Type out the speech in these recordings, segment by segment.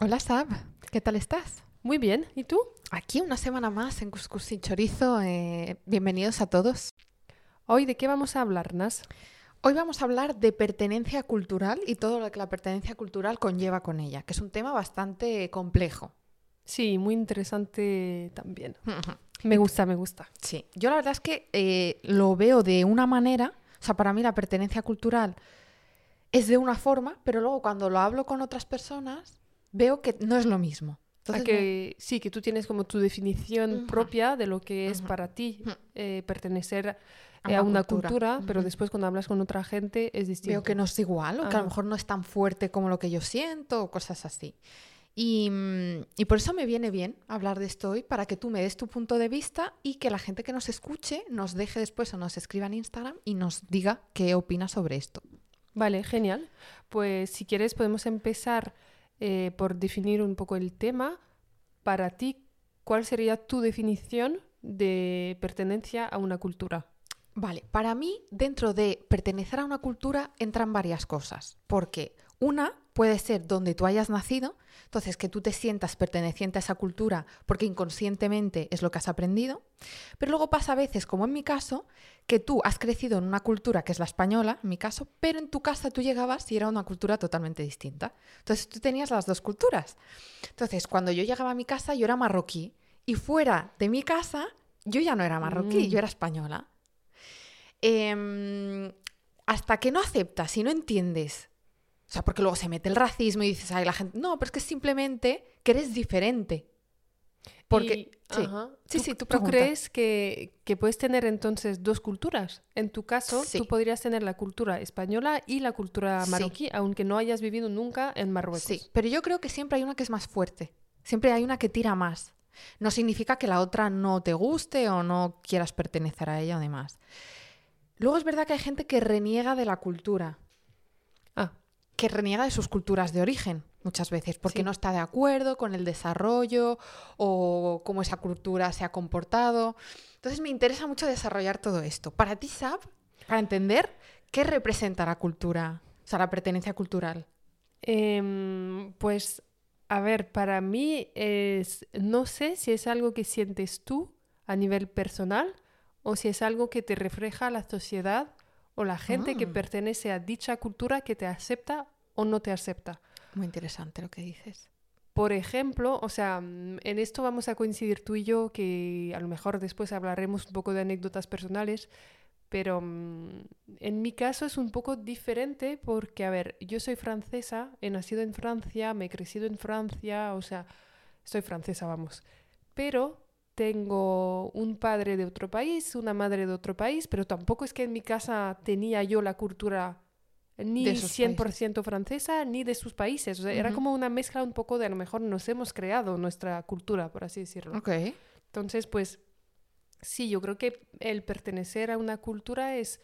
Hola Sab, ¿qué tal estás? Muy bien, ¿y tú? Aquí una semana más en Cuscus sin Chorizo. eh, bienvenidos a todos. Hoy, ¿de qué vamos a hablar, Nas? Hoy vamos a hablar de pertenencia cultural y todo lo que la pertenencia cultural conlleva con ella, que es un tema bastante complejo. Sí, muy interesante también. Me gusta, me gusta. Sí, yo la verdad es que eh, lo veo de una manera, o sea, para mí la pertenencia cultural es de una forma, pero luego cuando lo hablo con otras personas veo que no es lo mismo. A Entonces, que sí, que tú tienes como tu definición propia de lo que es para ti eh, pertenecer A eh, a una cultura. pero después cuando hablas con otra gente es distinto. Veo que no es igual, o que a lo mejor no es tan fuerte como lo que yo siento, o cosas así. Y, mm, y por eso me viene bien hablar de esto hoy, para que tú me des tu punto de vista y que la gente que nos escuche nos deje después o nos escriba en Instagram y nos diga qué opina sobre esto. Vale, genial. Pues si quieres podemos empezar eh, por definir un poco el tema. Para ti, ¿cuál sería tu definición de pertenencia a una cultura? Vale, para mí, dentro de pertenecer a una cultura entran varias cosas, porque una puede ser donde tú hayas nacido, entonces que tú te sientas perteneciente a esa cultura porque inconscientemente es lo que has aprendido, pero luego pasa a veces, como en mi caso, que tú has crecido en una cultura que es la española, en mi caso, pero en tu casa tú llegabas y era una cultura totalmente distinta. Entonces tú tenías las dos culturas. Entonces, cuando yo llegaba a mi casa, yo era marroquí y fuera de mi casa, yo ya no era marroquí, Mm. yo era española. Em, hasta que no aceptas y no entiendes, o sea, porque luego se mete el racismo y dices, ay, la gente, no, pero es que simplemente que eres diferente. Porque, Y- sí, ajá. sí, ¿Tú, sí, tú ¿tú pregunta. crees que, que puedes tener entonces dos culturas? En tu caso, Sí. tú podrías tener la cultura española y la cultura Sí. marroquí, aunque no hayas vivido nunca en Marruecos. Sí, pero yo creo que siempre hay una que es más fuerte. Siempre hay una que tira más. No significa que la otra no te guste o no quieras pertenecer a ella o demás. Luego es verdad que hay gente que reniega de la cultura, que reniega de sus culturas de origen muchas veces, porque Sí. no está de acuerdo con el desarrollo o cómo esa cultura se ha comportado. Entonces me interesa mucho desarrollar todo esto. Para ti, Sab, para entender qué representa la cultura, o sea, la pertenencia cultural. Em, pues, a ver, para mí es, no sé si es algo que sientes tú a nivel personal o si es algo que te refleja la sociedad o la gente que Ah. pertenece a dicha cultura que te acepta o no te acepta. Muy interesante lo que dices. Por ejemplo, o sea, mm, en esto vamos a coincidir tú y yo, que a lo mejor después hablaremos un poco de anécdotas personales, pero mm, en mi caso es un poco diferente porque, a ver, yo soy francesa, he nacido en Francia, me he crecido en Francia, o sea, soy francesa, vamos, pero tengo un padre de otro país, una madre de otro país, pero tampoco es que en mi casa tenía yo la cultura ni De esos 100% francesa ni de sus países. O sea, era como una mezcla un poco de a lo mejor nos hemos creado nuestra cultura, por así decirlo. Ok. Entonces, pues sí, yo creo que el pertenecer a una cultura es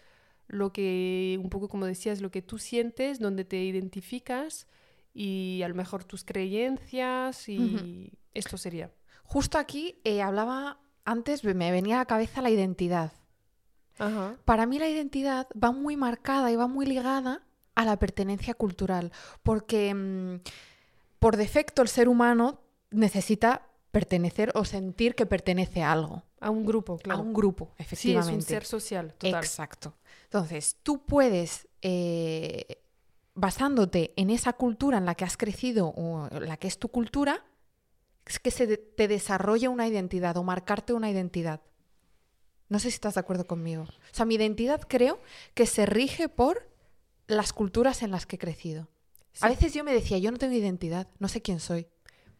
lo que, un poco como decías, lo que tú sientes, donde te identificas y a lo mejor tus creencias y esto sería. Justo aquí eh, hablaba, antes me venía a la cabeza la identidad. Ajá. Para mí la identidad va muy marcada y va muy ligada a la pertenencia cultural, porque mm, por defecto el ser humano necesita pertenecer o sentir que pertenece a algo, A un grupo, claro. a un grupo, Sí, es efectivamente. un ser social, total. Exacto. Entonces, tú puedes, eh, basándote en esa cultura en la que has crecido o la que es tu cultura, que se te desarrolle una identidad o marcarte una identidad. No sé si estás de acuerdo conmigo. O sea, mi identidad creo que se rige por las culturas en las que he crecido. A veces yo me decía, yo no tengo identidad, no sé quién soy.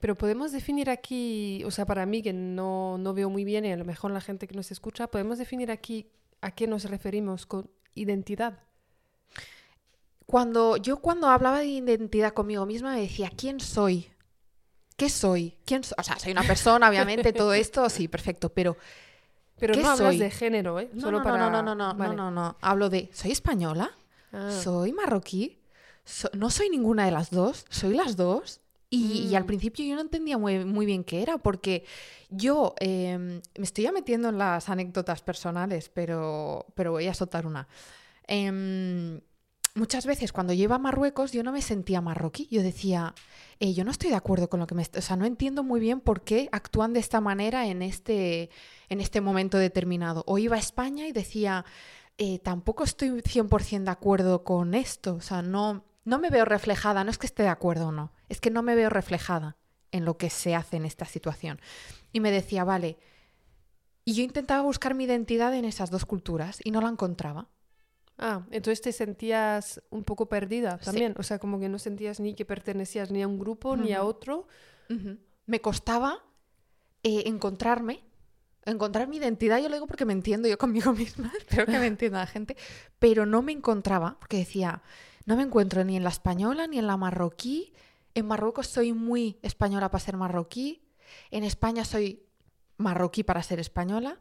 Pero podemos definir aquí, o sea, para mí que no, no veo muy bien y a lo mejor la gente que nos escucha, podemos definir aquí a qué nos referimos con identidad. Cuando yo cuando hablaba de identidad conmigo misma me decía, ¿quién soy? ¿Qué soy? ¿Quién so-?" O sea, soy una persona, obviamente, todo esto, sí, perfecto, pero Pero ¿Qué no hablas soy? de género, ¿eh? no, Solo no, para... no, no, no, no, Vale. no, no, no. Hablo de, ¿soy española? Ah. ¿Soy marroquí? So- ¿No soy ninguna de las dos? ¿Soy las dos? Y, y al Mm. principio yo no entendía muy, muy bien qué era, porque yo eh, me estoy ya metiendo en las anécdotas personales, pero, pero voy a soltar una. Em, muchas veces cuando yo iba a Marruecos yo no me sentía marroquí. Yo decía, eh, yo no estoy de acuerdo con lo que me... O sea, no entiendo muy bien por qué actúan de esta manera en este, en este momento determinado. O iba a España y decía, eh, tampoco estoy 100% de acuerdo con esto. O sea, no, no me veo reflejada. No es que esté de acuerdo o no. Es que no me veo reflejada en lo que se hace en esta situación. Y me decía, vale. Y yo intentaba buscar mi identidad en esas dos culturas y no la encontraba. Ah, entonces te sentías un poco perdida también. O sea, como que no sentías ni que pertenecías ni a un grupo ni a otro. Me costaba eh, encontrarme, encontrar mi identidad. Yo lo digo porque me entiendo yo conmigo misma, espero que me entienda la gente, pero no me encontraba porque decía, no me encuentro ni en la española ni en la marroquí. En Marruecos soy muy española para ser marroquí. En España soy marroquí para ser española.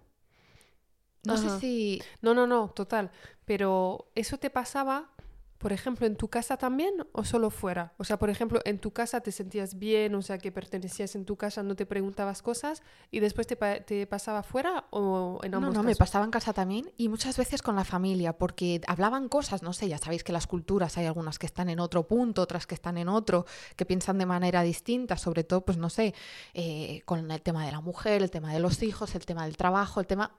No sé si... No, no, no, total. Pero ¿eso te pasaba, por ejemplo, en tu casa también o solo fuera? O sea, por ejemplo, en tu casa te sentías bien, o sea, que pertenecías en tu casa, no te preguntabas cosas y después te, te pasaba fuera o en ambos No, no, me pasaba en casa también y muchas veces con la familia porque hablaban cosas, no sé, ya sabéis que las culturas hay algunas que están en otro punto, otras que están en otro, que piensan de manera distinta, sobre todo, pues no sé, eh, con el tema de la mujer, el tema de los hijos, el tema del trabajo, el tema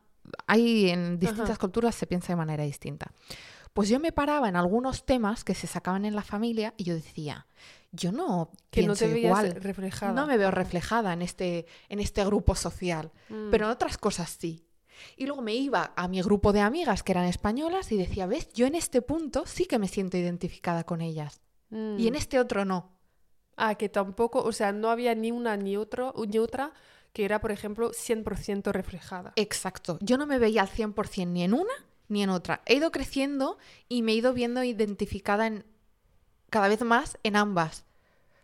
hay en distintas culturas se piensa de manera distinta. Pues yo me paraba en algunos temas que se sacaban en la familia y yo decía, yo no que no te igual, reflejada. no me veo reflejada en este, en este grupo social, mm. pero en otras cosas sí. Y luego me iba a mi grupo de amigas que eran españolas y decía, ves, yo en este punto sí que me siento identificada con ellas y en mm. este otro no. Ah, que tampoco, o sea, no había ni una ni, otro, ni otra que era, por ejemplo, 100% reflejada. Exacto. Yo no me veía al 100% ni en una ni en otra. He ido creciendo y me he ido viendo identificada en cada vez más en ambas.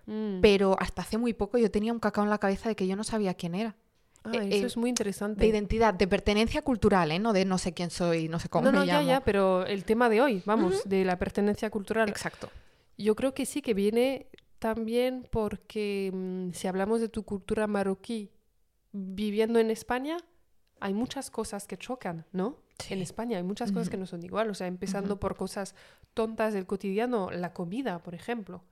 Mm. Pero hasta hace muy poco yo tenía un cacao en la cabeza de que yo no sabía quién era. Ah, eh, eso es muy interesante. De identidad, de pertenencia cultural, ¿eh? No de no sé quién soy, no sé cómo no, me no, ya, ya, pero el tema de hoy, vamos, de la pertenencia cultural. Exacto. Yo creo que sí, que viene también porque mm, si hablamos de tu cultura marroquí viviendo en España, hay muchas cosas que chocan, ¿no? En España hay muchas cosas que no son igual, o sea, empezando por cosas tontas del cotidiano, la comida, por ejemplo,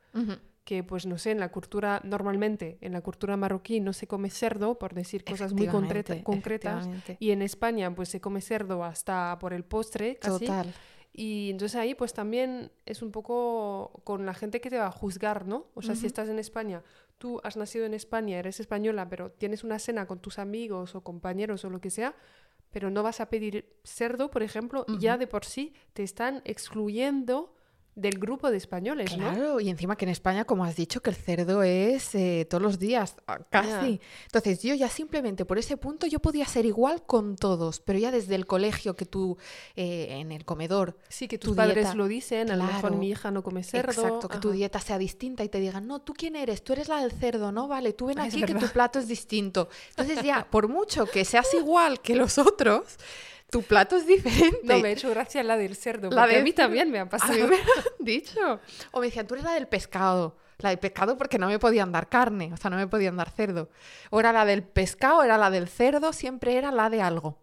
que pues no sé, en la cultura, normalmente en la cultura marroquí no se come cerdo, por decir cosas muy concretas, y en España pues se come cerdo hasta por el postre, casi. Total. Y entonces ahí pues también es un poco con la gente que te va a juzgar, ¿no? O sea, si estás en España, tú has nacido en España, eres española, pero tienes una cena con tus amigos o compañeros o lo que sea, pero no vas a pedir cerdo, por ejemplo, ya de por sí te están excluyendo del grupo de españoles, ¿no? Claro, y encima que en España, como has dicho, que el cerdo es eh, todos los días, ah, casi. Entonces yo ya simplemente por ese punto yo podía ser igual con todos, pero ya desde el colegio que tú, eh, en el comedor... Sí, que tus padres lo dicen, a lo mejor mi hija no come cerdo. Exacto, que tu dieta sea distinta y te digan, no, ¿tú quién eres? Tú eres la del cerdo, ¿no? Vale, tú ven ah, aquí que tu plato es distinto. Entonces ya, por mucho que seas igual que los otros tu plato es diferente. No, me he hecho gracia la del cerdo. La de... a mí también me ha pasado. me dicho. O me decían, tú eres la del pescado. La del pescado porque no me podían dar carne, o sea, no me podían dar cerdo. O era la del pescado, era la del cerdo, siempre era la de algo.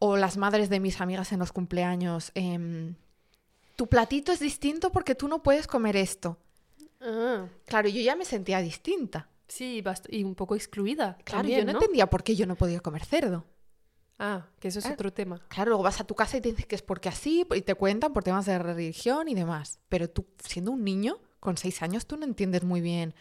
O las madres de mis amigas en los cumpleaños. Em, tu platito es distinto porque tú no puedes comer esto. Ah. Claro, yo ya me sentía distinta. Sí, y un poco excluida. Claro, yo no, entendía por qué yo no podía comer cerdo. Ah, que eso es ah, otro tema. Claro, luego vas a tu casa y te dices que es porque así, y te cuentan por temas de religión y demás. Pero tú, siendo un niño, con seis años, tú no entiendes muy bien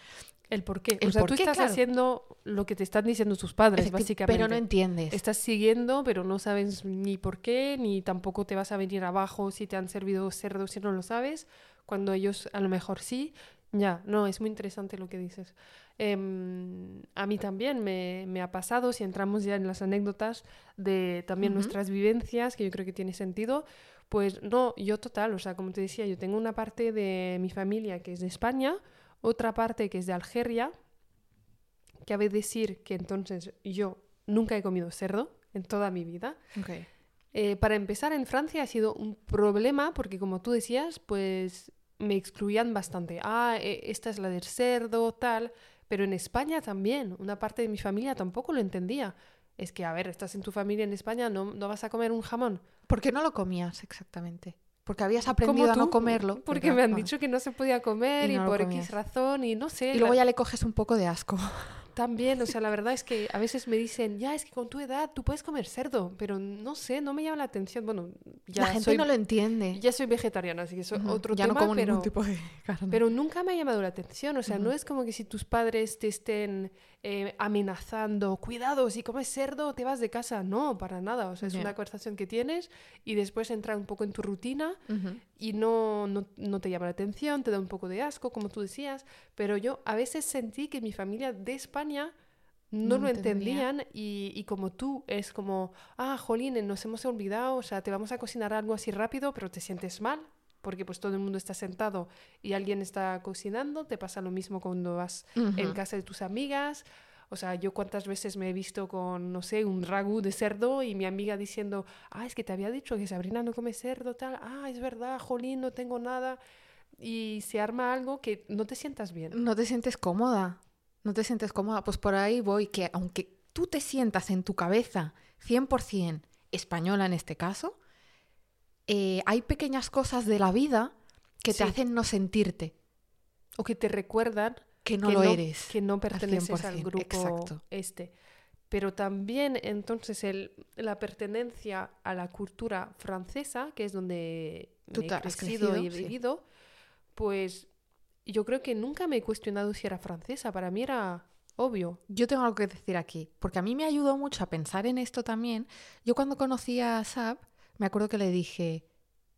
el por qué. o sea, tú estás haciendo lo que te están diciendo tus padres, básicamente. Pero no entiendes. Estás siguiendo, pero no sabes ni por qué, ni tampoco te vas a venir abajo si te han servido cerdo si no lo sabes, cuando ellos a lo mejor sí. Ya, no, es muy interesante lo que dices. Em, a mí también me, ha pasado, si entramos ya en las anécdotas de también nuestras vivencias, que yo creo que tiene sentido, pues no, yo total, o sea, como te decía, yo tengo una parte de mi familia que es de España, otra parte que es de Algeria, que cabe decir que entonces yo nunca he comido cerdo en toda mi vida. Eh, para empezar, en Francia ha sido un problema porque, como tú decías, pues me excluían bastante. Ah, e, esta es la del cerdo, tal. Pero en España también, una parte de mi familia tampoco lo entendía. Es que, a ver, estás en tu familia en España, no, no vas a comer un jamón. ¿Por qué no lo comías exactamente? Porque habías aprendido a no comerlo. Porque me han dicho que no se podía comer y, por X razón y no sé. Y luego ya le coges un poco de asco. También, o sea, la verdad es que a veces me dicen, ya, es que con tu edad tú puedes comer cerdo, pero no sé, no me llama la atención. Bueno, ya La gente no lo entiende. Ya soy vegetariana, así que es otro ya tema, no como pero, tipo de carne. pero nunca me ha llamado la atención. O sea, no es como que si tus padres te estén eh, amenazando, cuidado, si comes cerdo te vas de casa. No, para nada. O sea, es una conversación que tienes y después entra un poco en tu rutina y no, no, no, te llama la atención, te da un poco de asco, como tú decías. Pero yo a veces sentí que mi familia de España no, lo entendían y, y, como tú es como, ah, jolín, nos hemos olvidado, o sea, te vamos a cocinar algo así rápido, pero te sientes mal, porque pues todo el mundo está sentado y alguien está cocinando, te pasa lo mismo cuando vas en casa de tus amigas. O sea, yo cuántas veces me he visto con, no sé, un ragú de cerdo y mi amiga diciendo, ah, es que te había dicho que Sabrina no come cerdo, tal, ah, es verdad, jolín, no tengo nada. Y se arma algo que no te sientas bien. No te sientes cómoda, no te sientes cómoda. Pues por ahí voy, que aunque tú te sientas en tu cabeza 100% española en este caso, eh, hay pequeñas cosas de la vida que te hacen no sentirte. O que te recuerdan que no lo eres. Que no perteneces al, grupo este. Pero también entonces el, la pertenencia a la cultura francesa, que es donde Tú he crecido, y he vivido, pues yo creo que nunca me he cuestionado si era francesa. Para mí era obvio. Yo tengo algo que decir aquí, porque a mí me ayudó mucho a pensar en esto también. Yo cuando conocí a Sab, me acuerdo que le dije,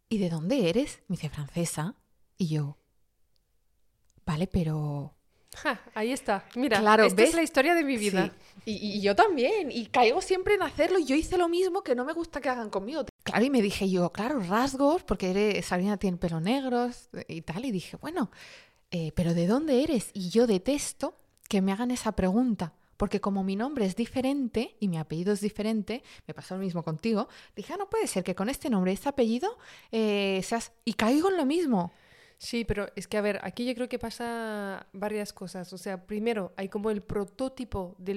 ¿y de dónde eres? Me dice, francesa. Y yo, vale, pero... ahí está. Mira, claro, esta es la historia de mi vida. Y, yo también. Y caigo siempre en hacerlo. Y yo hice lo mismo que no me gusta que hagan conmigo. Claro, y me dije yo, claro, rasgos, porque eres, Sabrina tiene pelo negros y tal. Y dije, bueno, eh, pero ¿de dónde eres? Y yo detesto que me hagan esa pregunta. Porque como mi nombre es diferente y mi apellido es diferente, me pasó lo mismo contigo, dije, ah, no puede ser que con este nombre y este apellido eh, seas... Y caigo en lo mismo. Sí, pero es que, a ver, aquí yo creo que pasa varias cosas. O sea, primero, hay como el prototipo de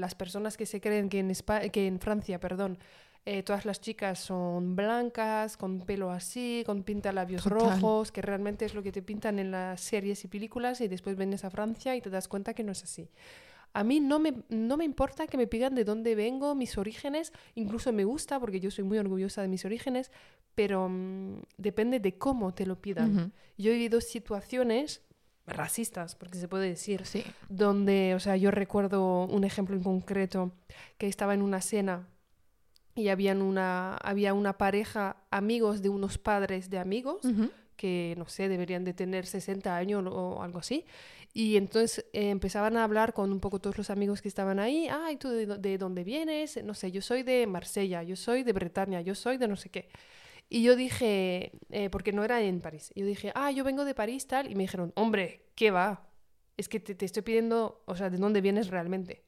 las personas que se creen que en, que en Francia, perdón, eh, todas las chicas son blancas, con pelo así, con pinta labios rojos, que realmente es lo que te pintan en las series y películas y después vienes a Francia y te das cuenta que no es así. A mí no me, no me importa que me pidan de dónde vengo, mis orígenes, incluso me gusta porque yo soy muy orgullosa de mis orígenes, pero mm, depende de cómo te lo pidan. Yo he vivido situaciones racistas, porque se puede decir, sí. donde, o sea, yo recuerdo un ejemplo en concreto, que estaba en una cena y habían una, había una pareja, amigos de unos padres de amigos, que, no sé, deberían de tener 60 años o algo así, y entonces eh, empezaban a hablar con un poco todos los amigos que estaban ahí. Ay, ¿tú de, dónde vienes? No sé, yo soy de Marsella, yo soy de Bretaña, yo soy de no sé qué. Y yo dije, eh, porque no era en París, yo dije, ah, yo vengo de París tal. Y me dijeron, hombre, ¿qué va? Es que te, te estoy pidiendo, o sea, ¿de dónde vienes realmente?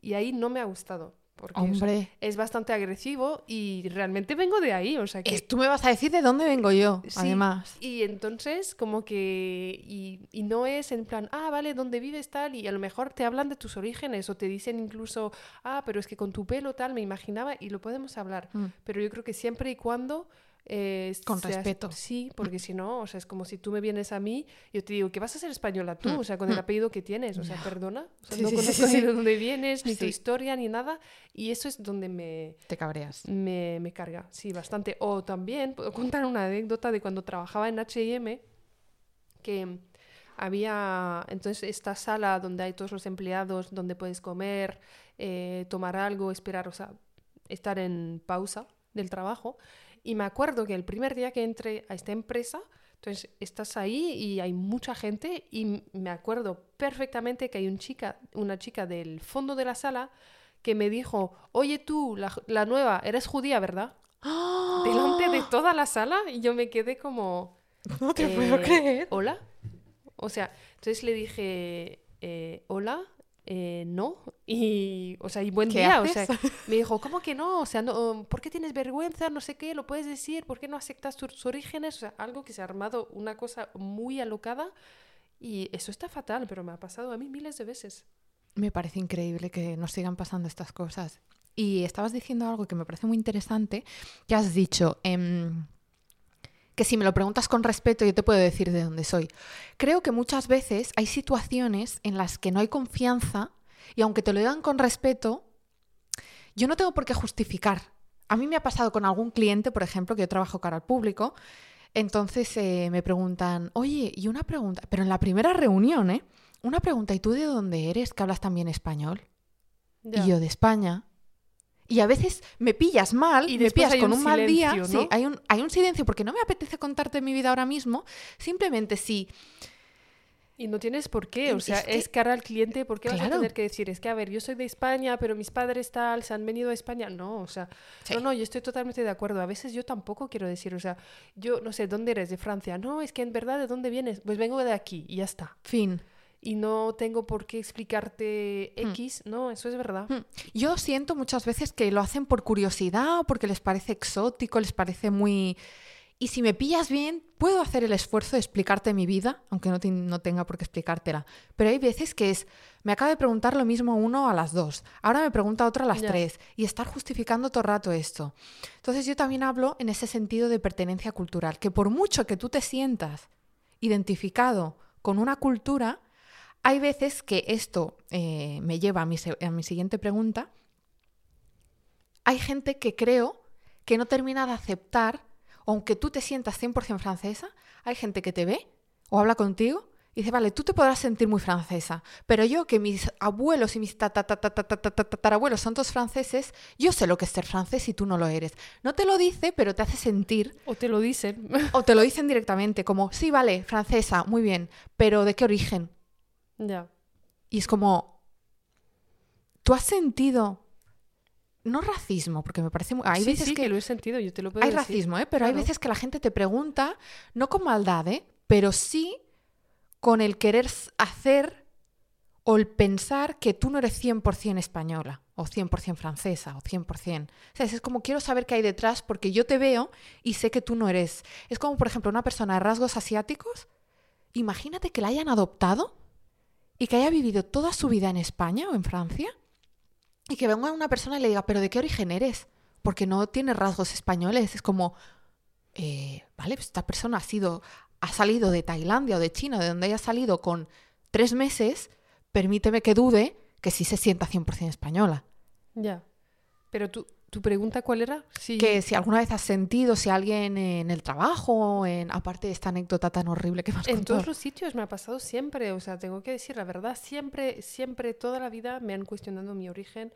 Y ahí no me ha gustado. Porque Hombre. es bastante agresivo y realmente vengo de ahí, o sea que... Tú me vas a decir de dónde vengo yo, además. Y entonces como que... Y, y, no es en plan, ah, vale, ¿dónde vives tal? Y a lo mejor te hablan de tus orígenes o te dicen incluso, ah, pero es que con tu pelo tal, me imaginaba y lo podemos hablar. Mm. Pero yo creo que siempre y cuando con respeto. Sí, porque si no, o sea, es como si tú me vienes a mí, yo te digo que vas a ser española tú, mm, o sea, con el mm. apellido que tienes, o sea, perdona, o sea, no conozco ni de dónde vienes, ni tu historia, ni nada, y eso es donde me... Te cabreas. Me, me carga, sí, bastante. O también, puedo contar una anécdota de cuando trabajaba en H&M, que había entonces esta sala donde hay todos los empleados, donde puedes comer, eh, tomar algo, esperar, o sea, estar en pausa del trabajo. Y me acuerdo que el primer día que entré a esta empresa, entonces estás ahí y hay mucha gente y me acuerdo perfectamente que hay un chica, una chica del fondo de la sala que me dijo, oye tú, la, nueva, eres judía, ¿verdad? Delante de toda la sala y yo me quedé como... No te puedo eh, creer. Hola. O sea, entonces le dije, eh, hola, eh, no. Y, o sea, y buen día. O sea, me dijo, ¿cómo que no? O sea, no, ¿por qué tienes vergüenza? No sé qué, lo puedes decir, ¿por qué no aceptas tus orígenes? O sea, algo que se ha armado una cosa muy alocada. Y eso está fatal, pero me ha pasado a mí miles de veces. Me parece increíble que nos sigan pasando estas cosas. Y estabas diciendo algo que me parece muy interesante, que has dicho, em, que si me lo preguntas con respeto yo te puedo decir de dónde soy. Creo que muchas veces hay situaciones en las que no hay confianza y aunque te lo digan con respeto, yo no tengo por qué justificar. A mí me ha pasado con algún cliente, por ejemplo, que yo trabajo cara al público, entonces eh, me preguntan, oye, y una pregunta, pero en la primera reunión, ¿eh? Una pregunta, ¿y tú de dónde eres? Que hablas también español. Y yo de España. Y a veces me pillas mal Y me pillas con un un, mal día. ¿no? Sí, hay un, hay un silencio porque no me apetece contarte mi vida ahora mismo. Simplemente sí. Y no tienes por qué, o Es sea, que- es cara al cliente, ¿por qué vas a tener que decir? Es que, a ver, yo soy de España, pero mis padres tal, se han venido a España. No, o sea, Sí. no, no, yo estoy totalmente de acuerdo. A veces yo tampoco quiero decir, o sea, yo no sé, ¿dónde eres? ¿De Francia? No, es que en verdad, ¿de dónde vienes? Pues vengo de aquí y ya está. Fin. Y no tengo por qué explicarte Hmm. X, no, eso es verdad. Mm. Yo siento muchas veces que lo hacen por curiosidad o porque les parece exótico, les parece muy... Y si me pillas bien, puedo hacer el esfuerzo de explicarte mi vida, aunque no, te- no tenga por qué explicártela. Pero hay veces que es, me acaba de preguntar lo mismo uno a las dos, ahora me pregunta otro a las tres, y estar justificando todo el rato esto. Entonces yo también hablo en ese sentido de pertenencia cultural, que por mucho que tú te sientas identificado con una cultura, hay veces que esto eh, me lleva a mi, a mi siguiente pregunta. Hay gente que creo que no termina de aceptar, aunque tú te sientas 100% francesa, hay gente que te ve o habla contigo y dice, vale, tú te podrás sentir muy francesa, pero yo que mis abuelos y mis tatarabuelos son todos franceses, yo sé lo que es ser francés y tú no lo eres. No te lo dice, pero te hace sentir. O te lo dicen. o te lo dicen directamente, como, sí, vale, francesa, muy bien, pero ¿de qué origen? Ya. Y es como, ¿tú has sentido, no racismo, porque me parece muy... Hay sí, veces sí, que, que... lo he sentido, yo te lo puedo hay decir. racismo, ¿eh? Pero hay veces que la gente te pregunta, no con maldad, ¿eh? Pero sí con el querer hacer o el pensar que tú no eres 100% española o 100% francesa o 100%. O sea, es como quiero saber qué hay detrás porque yo te veo y sé que tú no eres. Es como, por ejemplo, una persona de rasgos asiáticos. Imagínate que la hayan adoptado y que haya vivido toda su vida en España o en Francia y que venga una persona y le diga, pero ¿de qué origen eres? Porque no tiene rasgos españoles. Es como, eh, vale, pues esta persona ha sido, ha salido de Tailandia o de China, de donde haya salido con tres meses, permíteme que dude que sí se sienta 100% española. Ya. Pero tú, ¿tu pregunta cuál era? Sí. Que si alguna vez has sentido, si alguien en el trabajo, en, aparte de esta anécdota tan horrible que me has En contado. todos los sitios me ha pasado siempre, o sea, tengo que decir la verdad, siempre, siempre, toda la vida me han cuestionado mi origen,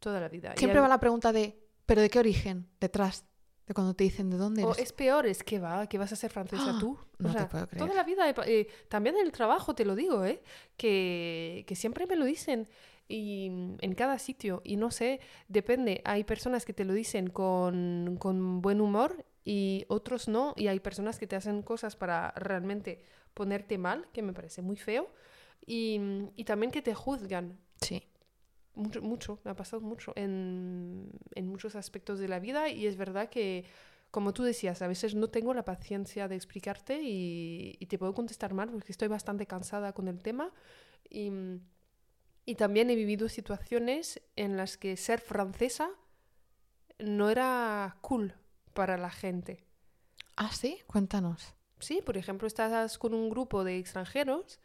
toda la vida. Y Siempre a- va la pregunta de, ¿pero de qué origen? Detrás de cuando te dicen de dónde O eres. es peor, es que va, que vas a ser francesa ¡Ah! tú. O no te sea, puedo creer. Toda la vida, pa- eh, también en el trabajo te lo digo, ¿eh? que, que siempre me lo dicen y mm, en cada sitio. Y no sé, depende. Hay personas que te lo dicen con, con buen humor y otros no. Y hay personas que te hacen cosas para realmente ponerte mal, que me parece muy feo. Y, mm, y también que te juzgan. Sí. Mucho, mucho, me ha pasado mucho en, en muchos aspectos de la vida y es verdad que, como tú decías, a veces no tengo la paciencia de explicarte y, y te puedo contestar mal porque estoy bastante cansada con el tema y, y también he vivido situaciones en las que ser francesa no era cool para la gente. Ah, sí, cuéntanos. Sí, por ejemplo, estás con un grupo de extranjeros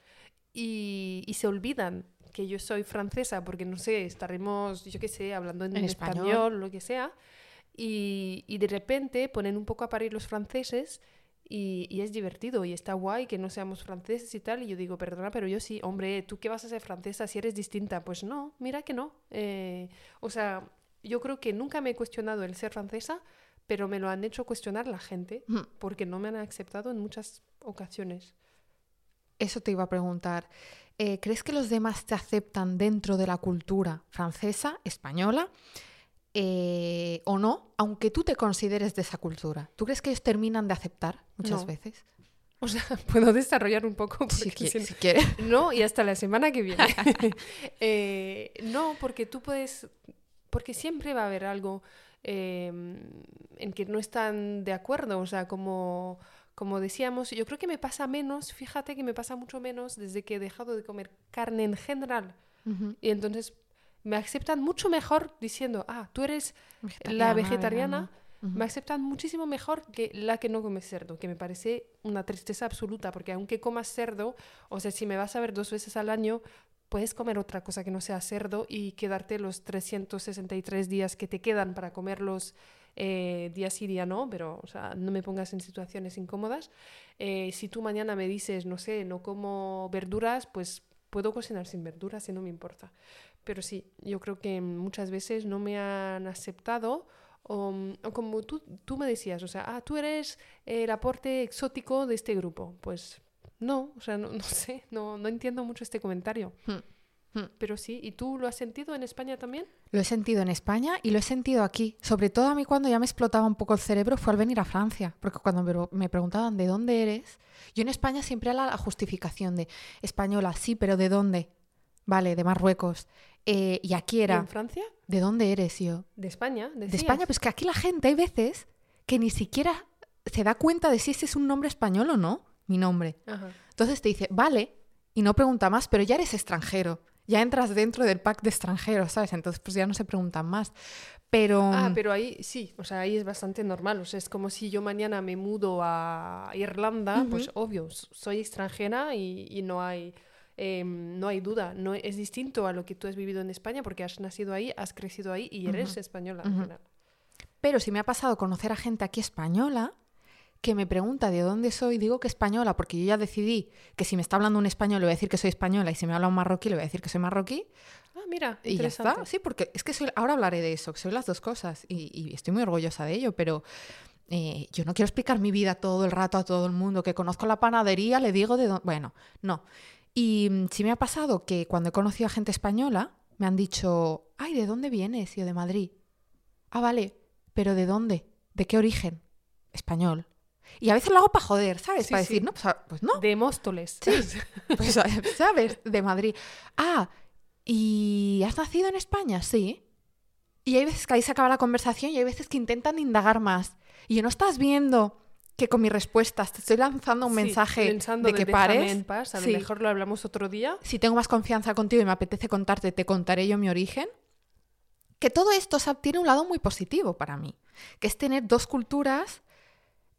y, y se olvidan que yo soy francesa porque, no sé, estaremos, yo qué sé, hablando en, En español. español. lo que sea, y, y de repente ponen un poco a parir los franceses y, y es divertido y está guay que no seamos franceses y tal. Y yo digo, perdona, pero yo sí, hombre, ¿tú qué vas a ser francesa si eres distinta? Pues no, mira que no. Eh, o sea, yo creo que nunca me he cuestionado el ser francesa, pero me lo han hecho cuestionar la gente Ujú. porque no me han aceptado en muchas ocasiones. Eso te iba a preguntar. Eh, ¿Crees que los demás te aceptan dentro de la cultura francesa, española, eh, o no, aunque tú te consideres de esa cultura? ¿Tú crees que ellos terminan de aceptar muchas No. veces? O sea, puedo desarrollar un poco. Si, porque qui- si quieres. No, y hasta la semana que viene. Eh, no, porque tú puedes, porque siempre va a haber algo eh, en que no están de acuerdo. O sea, como, como decíamos, yo creo que me pasa menos, fíjate que me pasa mucho menos desde que he dejado de comer carne en general. Y entonces me aceptan mucho mejor diciendo, ah, tú eres Vegetariana, la vegetariana, me aceptan muchísimo mejor que la que no come cerdo, que me parece una tristeza absoluta, porque aunque comas cerdo, o sea, si me vas a ver dos veces al año, puedes comer otra cosa que no sea cerdo y quedarte los 363 días que te quedan para comerlos eh, día sí, día no, pero o sea, no me pongas en situaciones incómodas. Eh, si tú mañana me dices, no sé, no como verduras, pues puedo cocinar sin verduras y no me importa. Pero sí, yo creo que muchas veces no me han aceptado o, como tú, tú, me decías, o sea, ah, tú eres el aporte exótico de este grupo. Pues no, o sea, no, no sé, no, no, entiendo mucho este comentario. Hmm. Pero sí, ¿y tú lo has sentido en España también? Lo he sentido en España y lo he sentido aquí. Sobre todo a mí cuando ya me explotaba un poco el cerebro fue al venir a Francia, porque cuando me preguntaban de dónde eres, yo en España siempre era la justificación de española, sí, pero ¿de dónde? Vale, de Marruecos. Eh, y aquí era... en Francia? ¿De dónde eres yo? De España. De España, pues que aquí la gente hay veces que ni siquiera se da cuenta de si ese es un nombre español o no, mi nombre. Entonces te dice, vale, y no pregunta más, pero ya eres extranjero. Ya entras dentro del pack de extranjeros, ¿sabes? Entonces pues ya no se preguntan más. Pero... Ah, pero ahí sí, o sea, ahí es bastante normal. O sea, es como si yo mañana me mudo a Irlanda, pues obvio, soy extranjera y no hay Em, no hay duda, no es distinto a lo que tú has vivido en España porque has nacido ahí, has crecido ahí y eres española. Pero si me ha pasado conocer a gente aquí española que me pregunta de dónde soy, digo que española, porque yo ya decidí que si me está hablando un español le voy a decir que soy española y si me habla un marroquí le voy a decir que soy marroquí. Ah, mira, y ya está. Sí, porque es que soy, ahora hablaré de eso, que soy las dos cosas y, estoy muy orgullosa de ello, pero eh, yo no quiero explicar mi vida todo el rato a todo el mundo, que conozco la panadería, le digo de dónde... Bueno, no. Y mm, sí me ha pasado que cuando he conocido a gente española, me han dicho, ay, ¿de dónde vienes? Y yo de Madrid. Ah, vale, pero ¿de dónde? ¿De qué origen? Español. Y a veces lo hago para joder, ¿sabes? para decir, no, pues, ah, pues, no. De Móstoles. Sí, pues, ¿sabes? De Madrid. Ah, ¿y has nacido en España? Sí. Y hay veces que ahí se acaba la conversación y hay veces que intentan indagar más. Y yo no estás viendo que con mis respuestas te estoy lanzando un mensaje de que pares. En paz. A lo mejor lo hablamos otro día. Si tengo más confianza contigo y me apetece contarte, te contaré yo mi origen. Que todo esto tiene un lado muy positivo para mí, que es tener dos culturas,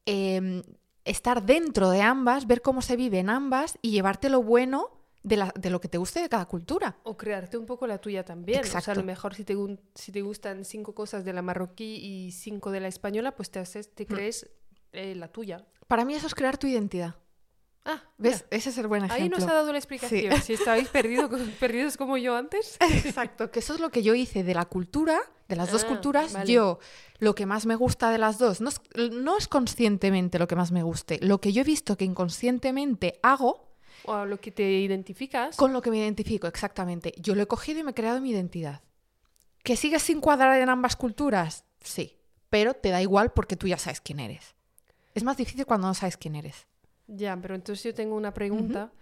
em, estar dentro de ambas, ver cómo se vive en ambas y llevarte lo bueno de, de, lo que te guste de cada cultura. O crearte un poco la tuya también. Exacto. O sea, a lo mejor si te, si te gustan cinco cosas de la marroquí y cinco de la española, pues te, haces, te mm. crees eh, la tuya. Para mí eso es crear tu identidad. Ah, ¿ves? Ese es el buen ejemplo. Ahí nos ha dado la explicación. Si estabais perdido, perdidos como yo antes. Exacto, que eso es lo que yo hice de la cultura, de las dos ah, culturas. Yo, lo que más me gusta de las dos, no es, no es conscientemente lo que más me guste, lo que yo he visto que inconscientemente hago. O lo que te identificas. Con lo que me identifico, exactamente. Yo lo he cogido y me he creado mi identidad. ¿Que sigues sin cuadrar en ambas culturas? Sí, pero te da igual porque tú ya sabes quién eres. Es más difícil cuando no sabes quién eres. Ya, pero entonces yo tengo una pregunta.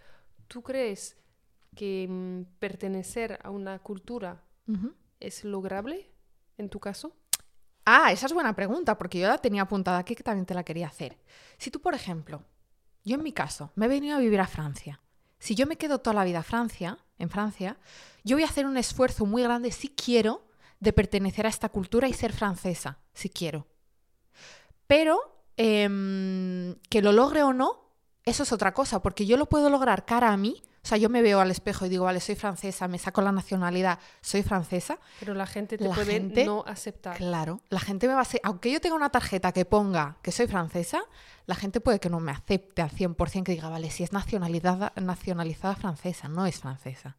¿Tú crees que mm, pertenecer a una cultura es lograble en tu caso? Ah, esa es buena pregunta, porque yo la tenía apuntada aquí que también te la quería hacer. Si tú, por ejemplo, yo en mi caso, me he venido a vivir a Francia. Si yo me quedo toda la vida a Francia, en Francia, yo voy a hacer un esfuerzo muy grande si quiero de pertenecer a esta cultura y ser francesa, si quiero. Pero Em, que lo logre o no, eso es otra cosa, porque yo lo puedo lograr cara a mí. O sea, yo me veo al espejo y digo, vale, soy francesa, me saco la nacionalidad, soy francesa. Pero la gente te puede no aceptar. Claro, la gente me va a aunque yo tenga una tarjeta que ponga que soy francesa, la gente puede que no me acepte al 100%, que diga, vale, si es nacionalidad, nacionalizada francesa, no es francesa.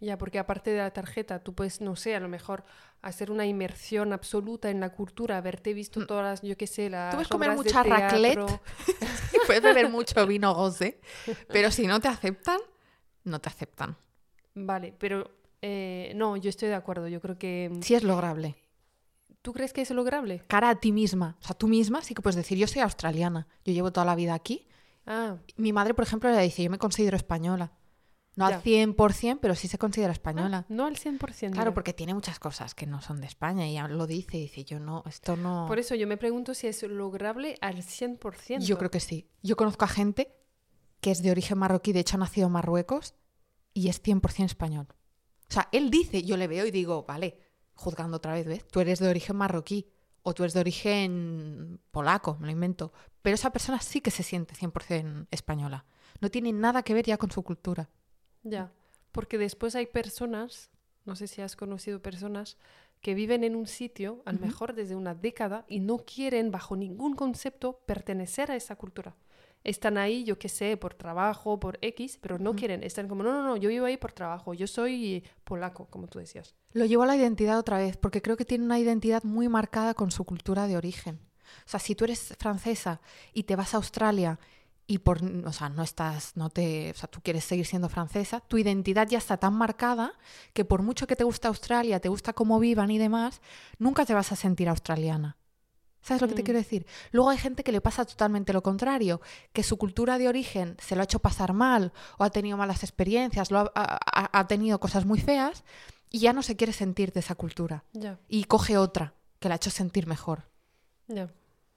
Ya, porque aparte de la tarjeta, tú puedes, no sé, a lo mejor hacer una inmersión absoluta en la cultura, haberte visto mm. todas, yo qué sé, las. Tú puedes comer mucha raclette, puedes beber mucho vino goce, pero si no te aceptan, no te aceptan. Vale, pero eh, no, yo estoy de acuerdo, yo creo que. Mm, sí es lograble. ¿Tú crees que es lograble? Cara a ti misma. O sea, tú misma sí que puedes decir, yo soy australiana, yo llevo toda la vida aquí. Ah. Mi madre, por ejemplo, le dice, yo me considero española. No al 100%, pero sí se considera española. Ah, no al 100%. Claro, porque tiene muchas cosas que no son de España y lo dice, dice, yo no, esto no... Por eso yo me pregunto si es lograble al 100%. Yo creo que sí. Yo conozco a gente que es de origen marroquí, de hecho ha nacido en Marruecos y es 100% español. O sea, él dice, yo le veo y digo, vale, juzgando otra vez, ¿ves? Tú eres de origen marroquí. o tú eres de origen polaco, me lo invento, pero esa persona sí que se siente 100% española. No tiene nada que ver ya con su cultura. Ya, porque después hay personas, no sé si has conocido personas que viven en un sitio, a lo mejor desde una década, y no quieren bajo ningún concepto pertenecer a esa cultura. Están ahí, yo qué sé, por trabajo, por X, pero no quieren. Están como, no, no, no, yo vivo ahí por trabajo, yo soy polaco, como tú decías. Lo llevo a la identidad otra vez, porque creo que tiene una identidad muy marcada con su cultura de origen. O sea, si tú eres francesa y te vas a Australia y por, o sea, no estás, no te, o sea, tú quieres seguir siendo francesa, tu identidad ya está tan marcada que por mucho que te guste Australia, te gusta cómo vivan y demás, nunca te vas a sentir australiana. ¿Sabes lo que te Mm. quiero decir? Luego hay gente que le pasa totalmente lo contrario, que su cultura de origen se lo ha hecho pasar mal o ha tenido malas experiencias, lo ha, ha- ha- ha tenido cosas muy feas y ya no se quiere sentir de esa cultura Ya, y coge otra que la ha hecho sentir mejor. ya.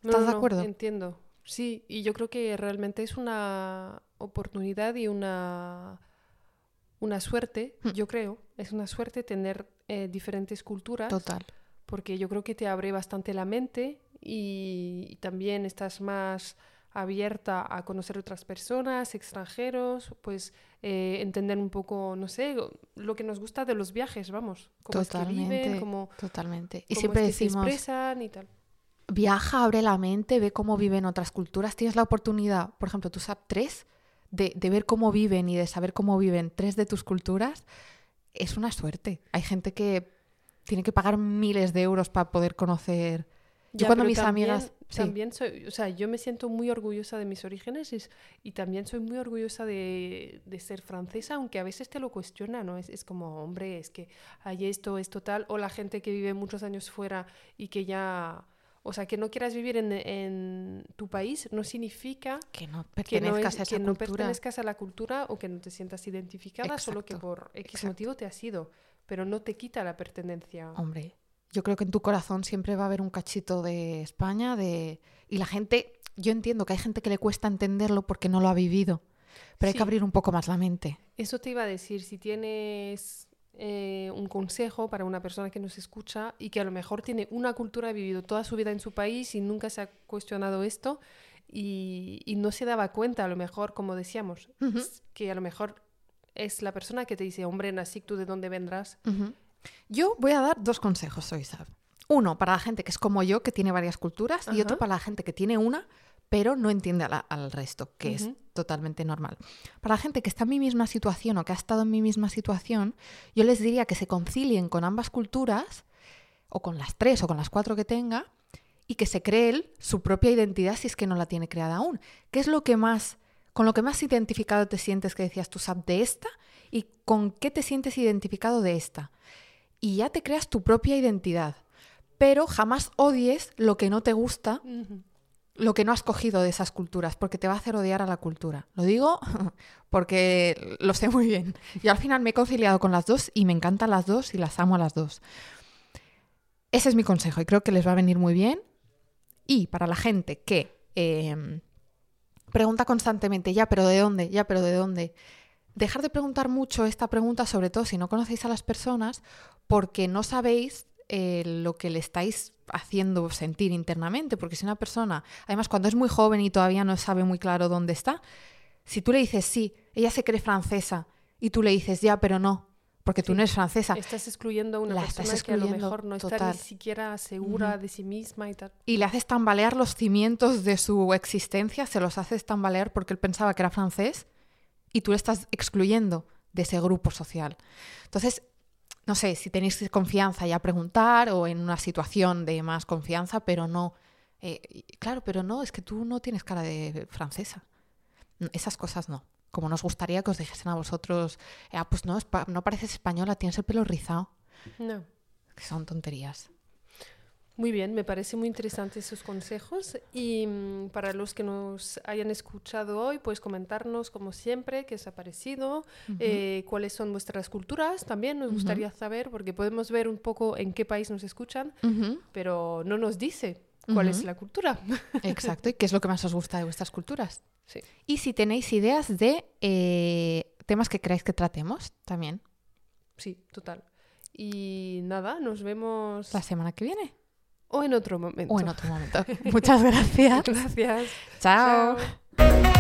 ¿Estás de acuerdo? Entiendo. Sí, y yo creo que realmente es una oportunidad y una, una suerte, Hmm. yo creo, es una suerte tener eh, diferentes culturas. Total. porque yo creo que te abre bastante la mente y, y también estás más abierta a conocer otras personas, extranjeros, pues eh, entender un poco, no sé, lo que nos gusta de los viajes, vamos, cómo es que Totalmente. viven, cómo, Totalmente. Y cómo siempre es que se expresan y tal. Viaja, abre la mente, ve cómo viven otras culturas. Tienes la oportunidad, por ejemplo, tu SAP 3, de, de ver cómo viven y de saber cómo viven tres de tus culturas. Es una suerte. Hay gente que tiene que pagar miles de euros para poder conocer. Yo Ya, cuando mis también- amigas... sí. También soy, o sea, yo me siento muy orgullosa de mis orígenes y, y también soy muy orgullosa de, de ser francesa, aunque a veces te lo cuestiona, ¿no? Es, es como, hombre, es que hay esto, esto tal, o la gente que vive muchos años fuera y que ya, o sea, que no quieras vivir en, en tu país no significa que no que no, pertenezcas es- a esa que no cultura. pertenezcas a la cultura o que no te sientas identificada, solo que por X exacto. motivo te has ido, pero no te quita la pertenencia. Hombre, yo creo que en tu corazón siempre va a haber un cachito de España, de y la gente, yo entiendo que hay gente que le cuesta entenderlo porque no lo ha vivido, pero hay que abrir un poco más la mente. Eso te iba a decir, si tienes eh, un consejo para una persona que nos escucha y que a lo mejor tiene una cultura, ha vivido toda su vida en su país y nunca se ha cuestionado esto y, y no se daba cuenta, a lo mejor, como decíamos, que a lo mejor es la persona que te dice, hombre, Nasik, ¿tú de dónde vendrás? Yo voy a dar dos consejos hoy, Sab. Uno para la gente que es como yo, que tiene varias culturas, y otro para la gente que tiene una, pero no entiende la- al resto, que es. Totalmente normal. Para la gente que está en mi misma situación o que ha estado en mi misma situación, yo les diría que se concilien con ambas culturas, o con las tres o con las cuatro que tenga, y que se cree él su propia identidad si es que no la tiene creada aún. ¿Qué es lo que más, con lo que más identificado te sientes que decías tú, Sab, de esta? ¿Y con qué te sientes identificado de esta? Y ya te creas tu propia identidad. Pero jamás odies lo que no te gusta. Lo que no has cogido de esas culturas, porque te va a hacer odiar a la cultura. Lo digo porque lo sé muy bien. Yo al final me he conciliado con las dos y me encantan las dos y las amo a las dos. Ese es mi consejo y creo que les va a venir muy bien. Y para la gente que eh, pregunta constantemente, ya, pero ¿de dónde? Ya, pero ¿de dónde? Dejar de preguntar mucho esta pregunta, sobre todo si no conocéis a las personas, porque no sabéis eh, lo que le estáis haciendo sentir internamente. Porque si una persona, además cuando es muy joven y todavía no sabe muy claro dónde está, si tú le dices sí, ella se cree francesa, y tú le dices ya, pero no, porque tú Sí. no eres francesa, Estás excluyendo a una La estás persona que a lo mejor no está total. ni siquiera segura de sí misma y tal. y le haces tambalear los cimientos de su existencia, se los haces tambalear porque él pensaba que era francés y tú le estás excluyendo de ese grupo social. Entonces, no sé, si tenéis confianza ya preguntar o en una situación de más confianza, pero no, eh, claro, pero no, es que tú no tienes cara de francesa. No, Esas cosas no. Como nos gustaría que os dijesen a vosotros, ah, pues no, no pareces española, tienes el pelo rizado. No. Que son tonterías. Muy bien, me parece muy interesante esos consejos y mm, para los que nos hayan escuchado hoy, pues comentarnos como siempre qué os ha parecido, eh, cuáles son vuestras culturas, también nos gustaría saber porque podemos ver un poco en qué país nos escuchan, pero no nos dice cuál es la cultura. Exacto, y qué es lo que más os gusta de vuestras culturas. Sí. Y si tenéis ideas de eh, temas que queráis que tratemos también Sí, total. Y nada, nos vemos la semana que viene. O en otro momento. o en otro momento. Muchas gracias. Gracias. Chao. Chao.